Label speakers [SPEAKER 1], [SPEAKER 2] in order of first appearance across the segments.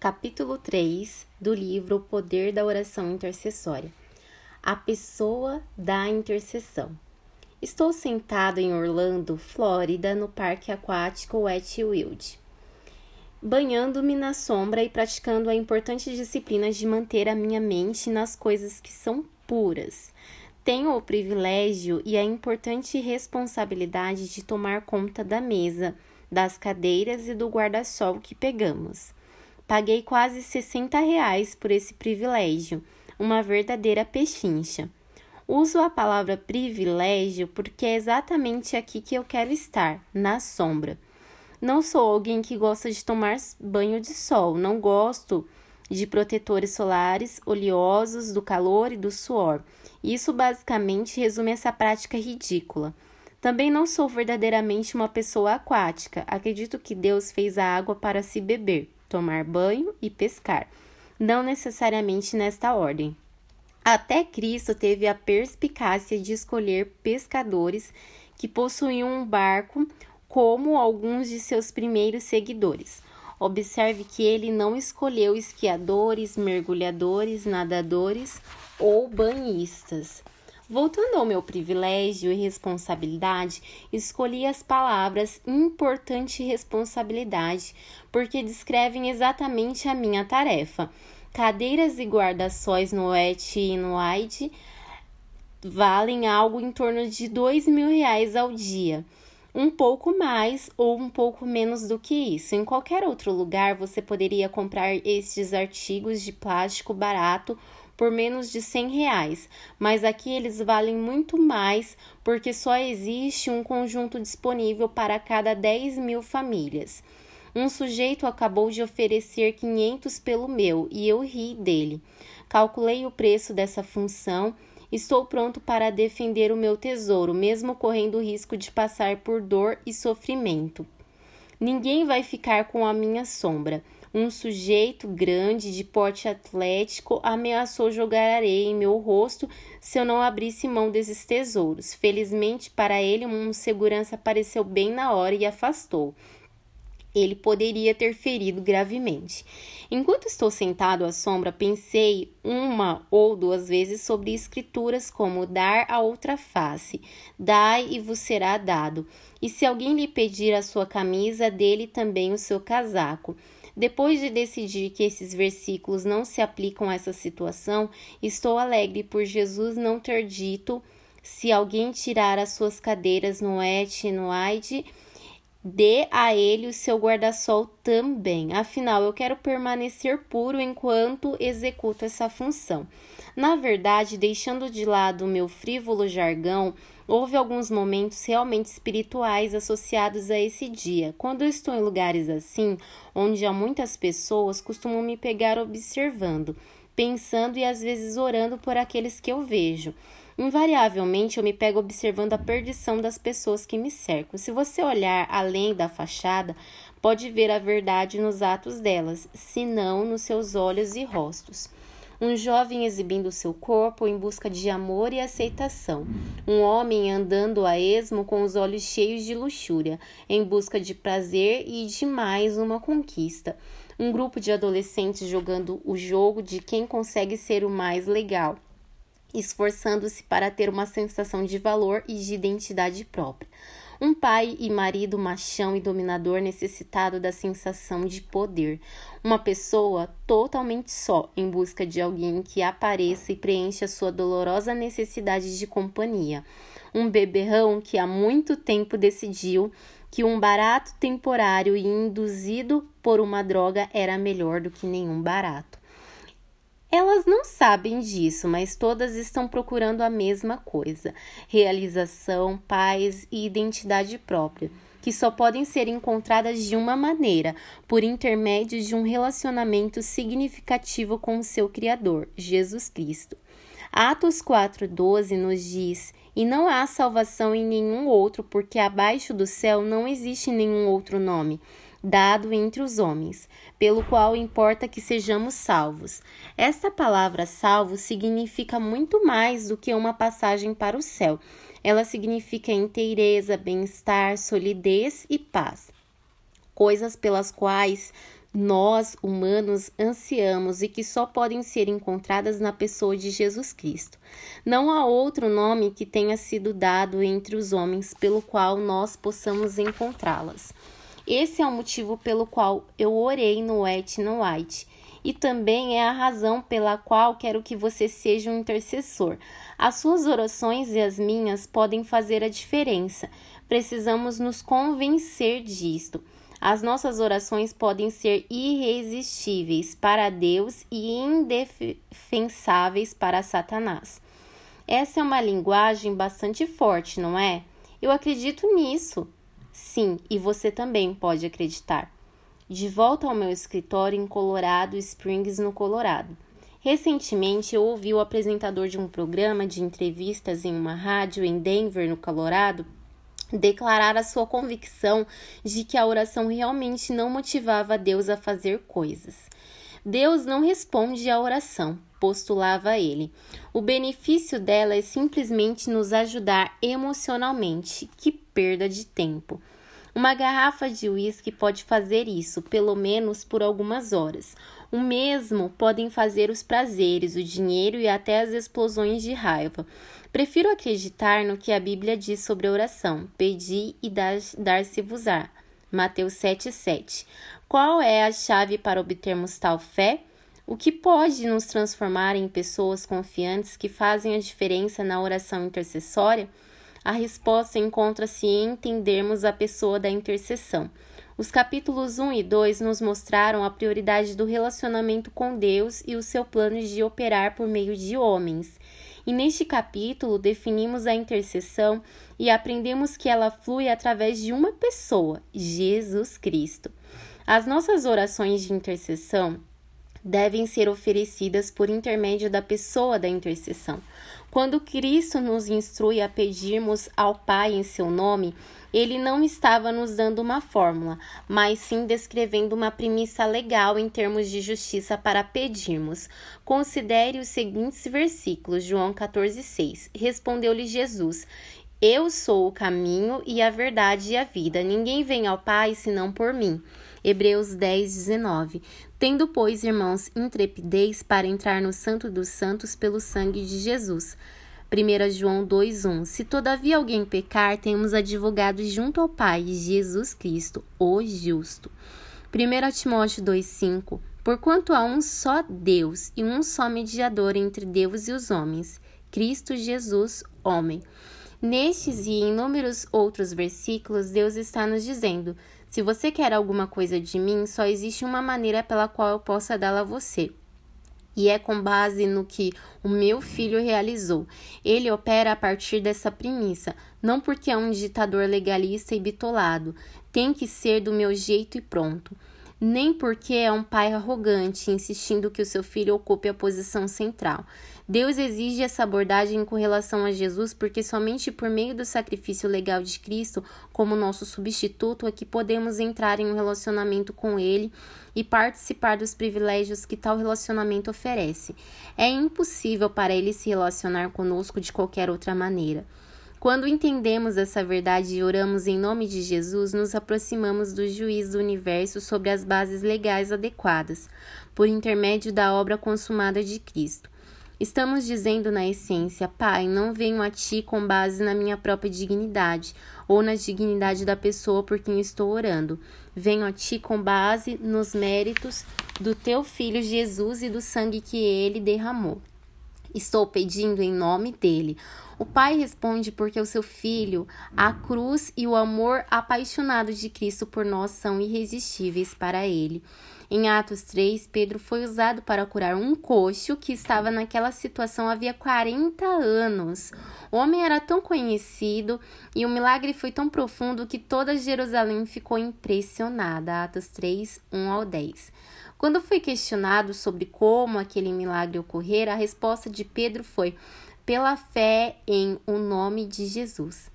[SPEAKER 1] Capítulo 3 do livro O Poder da Oração Intercessória. A pessoa da intercessão. Estou sentado em Orlando, Flórida, no parque aquático Wet Wild, banhando-me na sombra e praticando a importante disciplina de manter a minha mente nas coisas que são puras. Tenho o privilégio e a importante responsabilidade de tomar conta da mesa, das cadeiras e do guarda-sol que pegamos. Paguei quase 60 reais por esse privilégio, uma verdadeira pechincha. Uso a palavra privilégio porque é exatamente aqui que eu quero estar, na sombra. Não sou alguém que gosta de tomar banho de sol, não gosto de protetores solares oleosos do calor e do suor. Isso basicamente resume essa prática ridícula. Também não sou verdadeiramente uma pessoa aquática. Acredito que Deus fez a água para se beber tomar banho e pescar, não necessariamente nesta ordem. Até Cristo teve a perspicácia de escolher pescadores que possuíam um barco como alguns de seus primeiros seguidores. Observe que ele não escolheu esquiadores, mergulhadores, nadadores ou banhistas. Voltando ao meu privilégio e responsabilidade, escolhi as palavras importante responsabilidade, porque descrevem exatamente a minha tarefa. Cadeiras e guarda-sóis no ET e no AID valem algo em torno de dois mil reais ao dia. Um pouco mais ou um pouco menos do que isso. Em qualquer outro lugar você poderia comprar estes artigos de plástico barato por menos de 100 reais, mas aqui eles valem muito mais porque só existe um conjunto disponível para cada 10 mil famílias. Um sujeito acabou de oferecer 500 pelo meu e eu ri dele. Calculei o preço dessa função. Estou pronto para defender o meu tesouro, mesmo correndo o risco de passar por dor e sofrimento. Ninguém vai ficar com a minha sombra. Um sujeito grande, de porte atlético, ameaçou jogar areia em meu rosto se eu não abrisse mão desses tesouros. Felizmente para ele, um segurança apareceu bem na hora e afastou. Ele poderia ter ferido gravemente. Enquanto estou sentado à sombra, pensei uma ou duas vezes sobre escrituras como dar a outra face, dai e vos será dado. E se alguém lhe pedir a sua camisa, dele também o seu casaco. Depois de decidir que esses versículos não se aplicam a essa situação, estou alegre por Jesus não ter dito: se alguém tirar as suas cadeiras no et no aide, dê a ele o seu guarda-sol também. Afinal, eu quero permanecer puro enquanto executo essa função. Na verdade, deixando de lado o meu frívolo jargão, houve alguns momentos realmente espirituais associados a esse dia. Quando eu estou em lugares assim, onde há muitas pessoas, costumo me pegar observando, pensando e às vezes orando por aqueles que eu vejo. Invariavelmente eu me pego observando a perdição das pessoas que me cercam. Se você olhar além da fachada, pode ver a verdade nos atos delas, se não nos seus olhos e rostos um jovem exibindo seu corpo em busca de amor e aceitação, um homem andando a esmo com os olhos cheios de luxúria, em busca de prazer e de mais uma conquista. Um grupo de adolescentes jogando o jogo de quem consegue ser o mais legal, esforçando-se para ter uma sensação de valor e de identidade própria. Um pai e marido machão e dominador necessitado da sensação de poder. Uma pessoa totalmente só, em busca de alguém que apareça e preencha sua dolorosa necessidade de companhia. Um beberrão que há muito tempo decidiu que um barato temporário e induzido por uma droga era melhor do que nenhum barato. Elas não sabem disso, mas todas estão procurando a mesma coisa: realização, paz e identidade própria, que só podem ser encontradas de uma maneira, por intermédio de um relacionamento significativo com o seu Criador, Jesus Cristo. Atos 4,12 nos diz: E não há salvação em nenhum outro, porque abaixo do céu não existe nenhum outro nome dado entre os homens, pelo qual importa que sejamos salvos. Esta palavra salvo significa muito mais do que uma passagem para o céu. Ela significa inteireza, bem-estar, solidez e paz. Coisas pelas quais nós, humanos, ansiamos e que só podem ser encontradas na pessoa de Jesus Cristo. Não há outro nome que tenha sido dado entre os homens pelo qual nós possamos encontrá-las. Esse é o motivo pelo qual eu orei no Et no White. E também é a razão pela qual quero que você seja um intercessor. As suas orações e as minhas podem fazer a diferença. Precisamos nos convencer disto. As nossas orações podem ser irresistíveis para Deus e indefensáveis para Satanás. Essa é uma linguagem bastante forte, não é? Eu acredito nisso. Sim, e você também pode acreditar. De volta ao meu escritório em Colorado Springs, no Colorado. Recentemente eu ouvi o apresentador de um programa de entrevistas em uma rádio em Denver, no Colorado, declarar a sua convicção de que a oração realmente não motivava Deus a fazer coisas. Deus não responde à oração, postulava ele. O benefício dela é simplesmente nos ajudar emocionalmente. Que perda de tempo! Uma garrafa de uísque pode fazer isso, pelo menos por algumas horas. O mesmo podem fazer os prazeres, o dinheiro e até as explosões de raiva. Prefiro acreditar no que a Bíblia diz sobre a oração: pedi e dar-se-vos-á. Mateus 7,7. Qual é a chave para obtermos tal fé? O que pode nos transformar em pessoas confiantes que fazem a diferença na oração intercessória? A resposta encontra-se em entendermos a pessoa da intercessão. Os capítulos 1 e 2 nos mostraram a prioridade do relacionamento com Deus e o seu plano de operar por meio de homens. E neste capítulo definimos a intercessão e aprendemos que ela flui através de uma pessoa, Jesus Cristo. As nossas orações de intercessão devem ser oferecidas por intermédio da pessoa da intercessão. Quando Cristo nos instrui a pedirmos ao Pai em seu nome, ele não estava nos dando uma fórmula, mas sim descrevendo uma premissa legal em termos de justiça para pedirmos. Considere os seguintes versículos, João 14,6. Respondeu-lhe Jesus: Eu sou o caminho e a verdade e a vida. Ninguém vem ao Pai senão por mim. Hebreus 10, 19. Tendo, pois, irmãos, intrepidez para entrar no Santo dos Santos pelo sangue de Jesus. 1 João 2,1 Se todavia alguém pecar, temos advogado junto ao Pai, Jesus Cristo, o justo. 1 Timóteo 2,5 Porquanto há um só Deus e um só mediador entre Deus e os homens, Cristo Jesus, homem. Nestes e inúmeros outros versículos, Deus está nos dizendo: se você quer alguma coisa de mim, só existe uma maneira pela qual eu possa dá-la a você. E é com base no que o meu filho realizou. Ele opera a partir dessa premissa, não porque é um ditador legalista e bitolado. Tem que ser do meu jeito e pronto nem porque é um pai arrogante, insistindo que o seu filho ocupe a posição central. Deus exige essa abordagem com relação a Jesus porque somente por meio do sacrifício legal de Cristo, como nosso substituto, é que podemos entrar em um relacionamento com Ele e participar dos privilégios que tal relacionamento oferece. É impossível para Ele se relacionar conosco de qualquer outra maneira. Quando entendemos essa verdade e oramos em nome de Jesus, nos aproximamos do juiz do universo sobre as bases legais adequadas, por intermédio da obra consumada de Cristo. Estamos dizendo na essência, Pai, não venho a ti com base na minha própria dignidade ou na dignidade da pessoa por quem estou orando. Venho a ti com base nos méritos do teu filho Jesus e do sangue que ele derramou. Estou pedindo em nome dele. O pai responde porque o seu filho, a cruz e o amor apaixonado de Cristo por nós são irresistíveis para ele. Em Atos 3, Pedro foi usado para curar um coxo que estava naquela situação havia 40 anos. O homem era tão conhecido e o milagre foi tão profundo que toda Jerusalém ficou impressionada. Atos 3, 1 ao 10. Quando foi questionado sobre como aquele milagre ocorrera, a resposta de Pedro foi: pela fé em o nome de Jesus.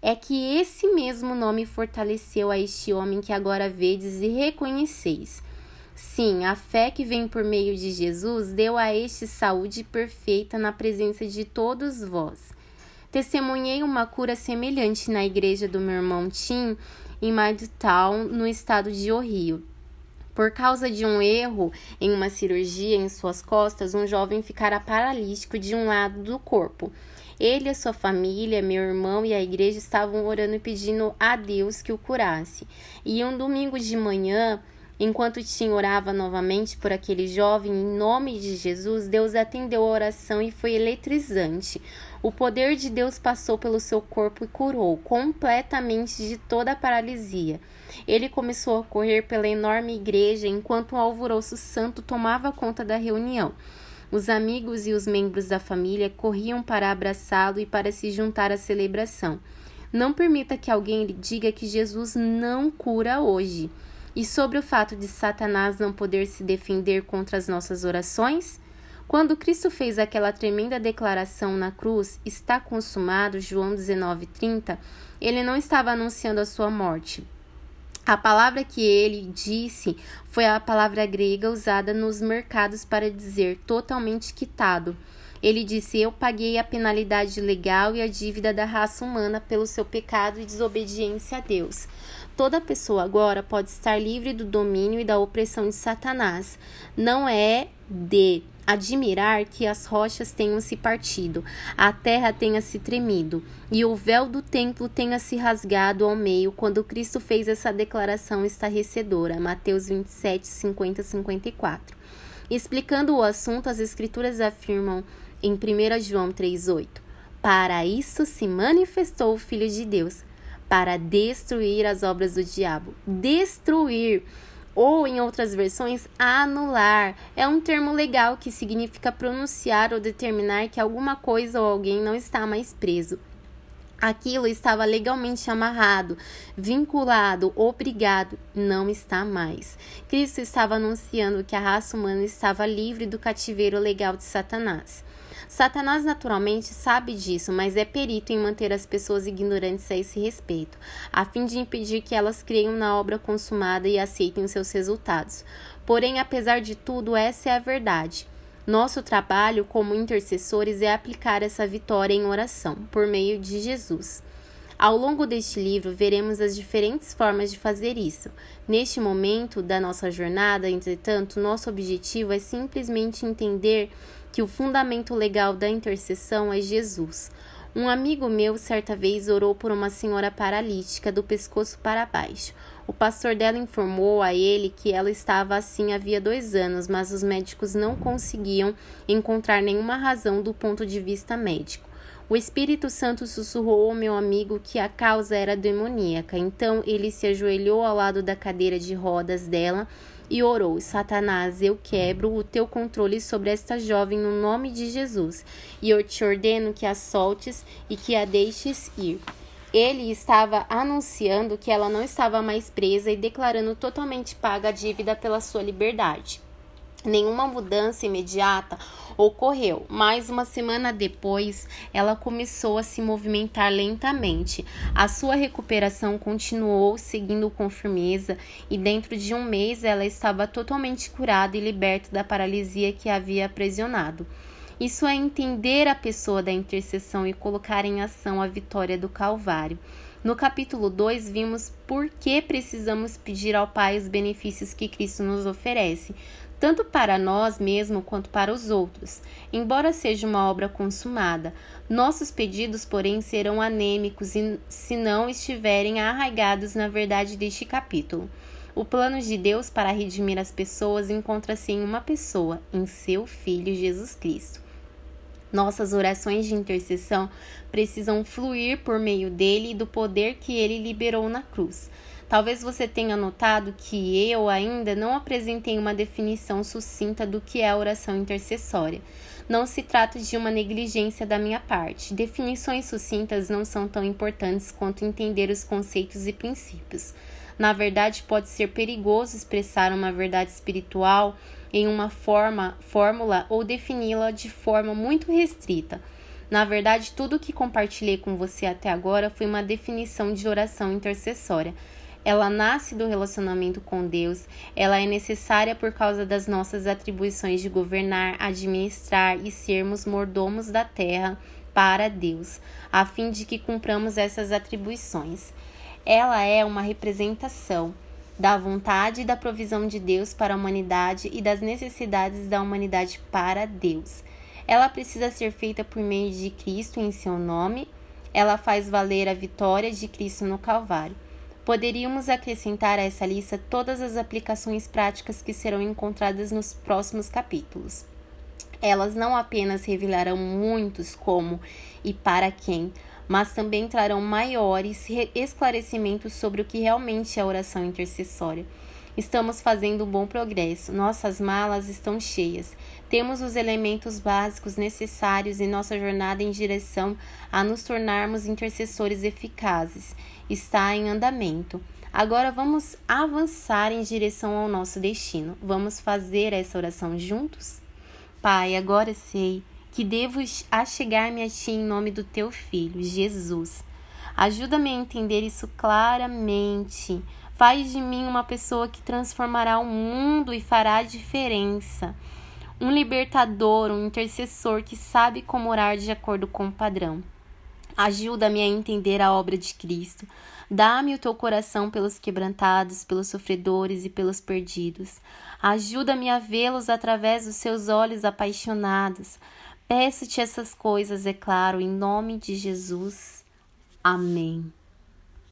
[SPEAKER 1] É que esse mesmo nome fortaleceu a este homem que agora vedes e reconheceis. Sim, a fé que vem por meio de Jesus deu a este saúde perfeita na presença de todos vós. Testemunhei uma cura semelhante na igreja do meu irmão Tim, em Madtown, no estado de Ohio. Por causa de um erro em uma cirurgia em suas costas, um jovem ficara paralítico de um lado do corpo. Ele, a sua família, meu irmão e a igreja estavam orando e pedindo a Deus que o curasse. E um domingo de manhã, enquanto Tim orava novamente por aquele jovem, em nome de Jesus, Deus atendeu a oração e foi eletrizante. O poder de Deus passou pelo seu corpo e curou completamente de toda a paralisia. Ele começou a correr pela enorme igreja enquanto o alvoroço santo tomava conta da reunião. Os amigos e os membros da família corriam para abraçá-lo e para se juntar à celebração. Não permita que alguém lhe diga que Jesus não cura hoje. E sobre o fato de Satanás não poder se defender contra as nossas orações? Quando Cristo fez aquela tremenda declaração na cruz, está consumado, João 19:30, ele não estava anunciando a sua morte. A palavra que ele disse foi a palavra grega usada nos mercados para dizer totalmente quitado. Ele disse: Eu paguei a penalidade legal e a dívida da raça humana pelo seu pecado e desobediência a Deus. Toda pessoa agora pode estar livre do domínio e da opressão de Satanás. Não é de admirar que as rochas tenham se partido, a terra tenha se tremido e o véu do templo tenha se rasgado ao meio quando Cristo fez essa declaração estarrecedora. Mateus 27, 50, 54. Explicando o assunto, as Escrituras afirmam em 1 João 3,8: Para isso se manifestou o Filho de Deus, para destruir as obras do diabo. Destruir ou em outras versões, anular. É um termo legal que significa pronunciar ou determinar que alguma coisa ou alguém não está mais preso. Aquilo estava legalmente amarrado, vinculado, obrigado, não está mais. Cristo estava anunciando que a raça humana estava livre do cativeiro legal de Satanás. Satanás naturalmente sabe disso, mas é perito em manter as pessoas ignorantes a esse respeito, a fim de impedir que elas creiam na obra consumada e aceitem os seus resultados. Porém, apesar de tudo, essa é a verdade. Nosso trabalho como intercessores é aplicar essa vitória em oração, por meio de Jesus. Ao longo deste livro, veremos as diferentes formas de fazer isso. Neste momento da nossa jornada, entretanto, nosso objetivo é simplesmente entender que o fundamento legal da intercessão é Jesus. Um amigo meu certa vez orou por uma senhora paralítica do pescoço para baixo. O pastor dela informou a ele que ela estava assim havia dois anos, mas os médicos não conseguiam encontrar nenhuma razão do ponto de vista médico. O Espírito Santo sussurrou ao meu amigo que a causa era demoníaca, então ele se ajoelhou ao lado da cadeira de rodas dela e orou: Satanás, eu quebro o teu controle sobre esta jovem no nome de Jesus, e eu te ordeno que a soltes e que a deixes ir. Ele estava anunciando que ela não estava mais presa e declarando totalmente paga a dívida pela sua liberdade. Nenhuma mudança imediata ocorreu, mas uma semana depois ela começou a se movimentar lentamente. A sua recuperação continuou seguindo com firmeza e dentro de um mês ela estava totalmente curada e liberta da paralisia que havia aprisionado. Isso é entender a pessoa da intercessão e colocar em ação a vitória do Calvário. No capítulo 2, vimos por que precisamos pedir ao Pai os benefícios que Cristo nos oferece tanto para nós mesmos quanto para os outros. Embora seja uma obra consumada, nossos pedidos, porém, serão anêmicos se não estiverem arraigados na verdade deste capítulo. O plano de Deus para redimir as pessoas encontra-se em uma pessoa, em seu Filho Jesus Cristo. Nossas orações de intercessão precisam fluir por meio dele e do poder que ele liberou na cruz. Talvez você tenha notado que eu ainda não apresentei uma definição sucinta do que é a oração intercessória. Não se trata de uma negligência da minha parte. Definições sucintas não são tão importantes quanto entender os conceitos e princípios. Na verdade, pode ser perigoso expressar uma verdade espiritual em uma forma, fórmula ou defini-la de forma muito restrita. Na verdade, tudo o que compartilhei com você até agora foi uma definição de oração intercessória ela nasce do relacionamento com Deus, ela é necessária por causa das nossas atribuições de governar, administrar e sermos mordomos da terra para Deus, a fim de que cumpramos essas atribuições. Ela é uma representação da vontade e da provisão de Deus para a humanidade e das necessidades da humanidade para Deus. Ela precisa ser feita por meio de Cristo em seu nome. Ela faz valer a vitória de Cristo no Calvário. Poderíamos acrescentar a essa lista todas as aplicações práticas que serão encontradas nos próximos capítulos. Elas não apenas revelarão muitos como e para quem, mas também trarão maiores esclarecimentos sobre o que realmente é oração intercessória. Estamos fazendo um bom progresso, nossas malas estão cheias. Temos os elementos básicos necessários em nossa jornada em direção a nos tornarmos intercessores eficazes. Está em andamento. Agora vamos avançar em direção ao nosso destino. Vamos fazer essa oração juntos? Pai, agora sei que devo achegar-me a Ti em nome do Teu Filho, Jesus. Ajuda-me a entender isso claramente. Faz de mim uma pessoa que transformará o mundo e fará a diferença. Um libertador, um intercessor que sabe como orar de acordo com o padrão. Ajuda-me a entender a obra de Cristo. Dá-me o teu coração pelos quebrantados, pelos sofredores e pelos perdidos. Ajuda-me a vê-los através dos seus olhos apaixonados. Peço-te essas coisas, é claro, em nome de Jesus. Amém.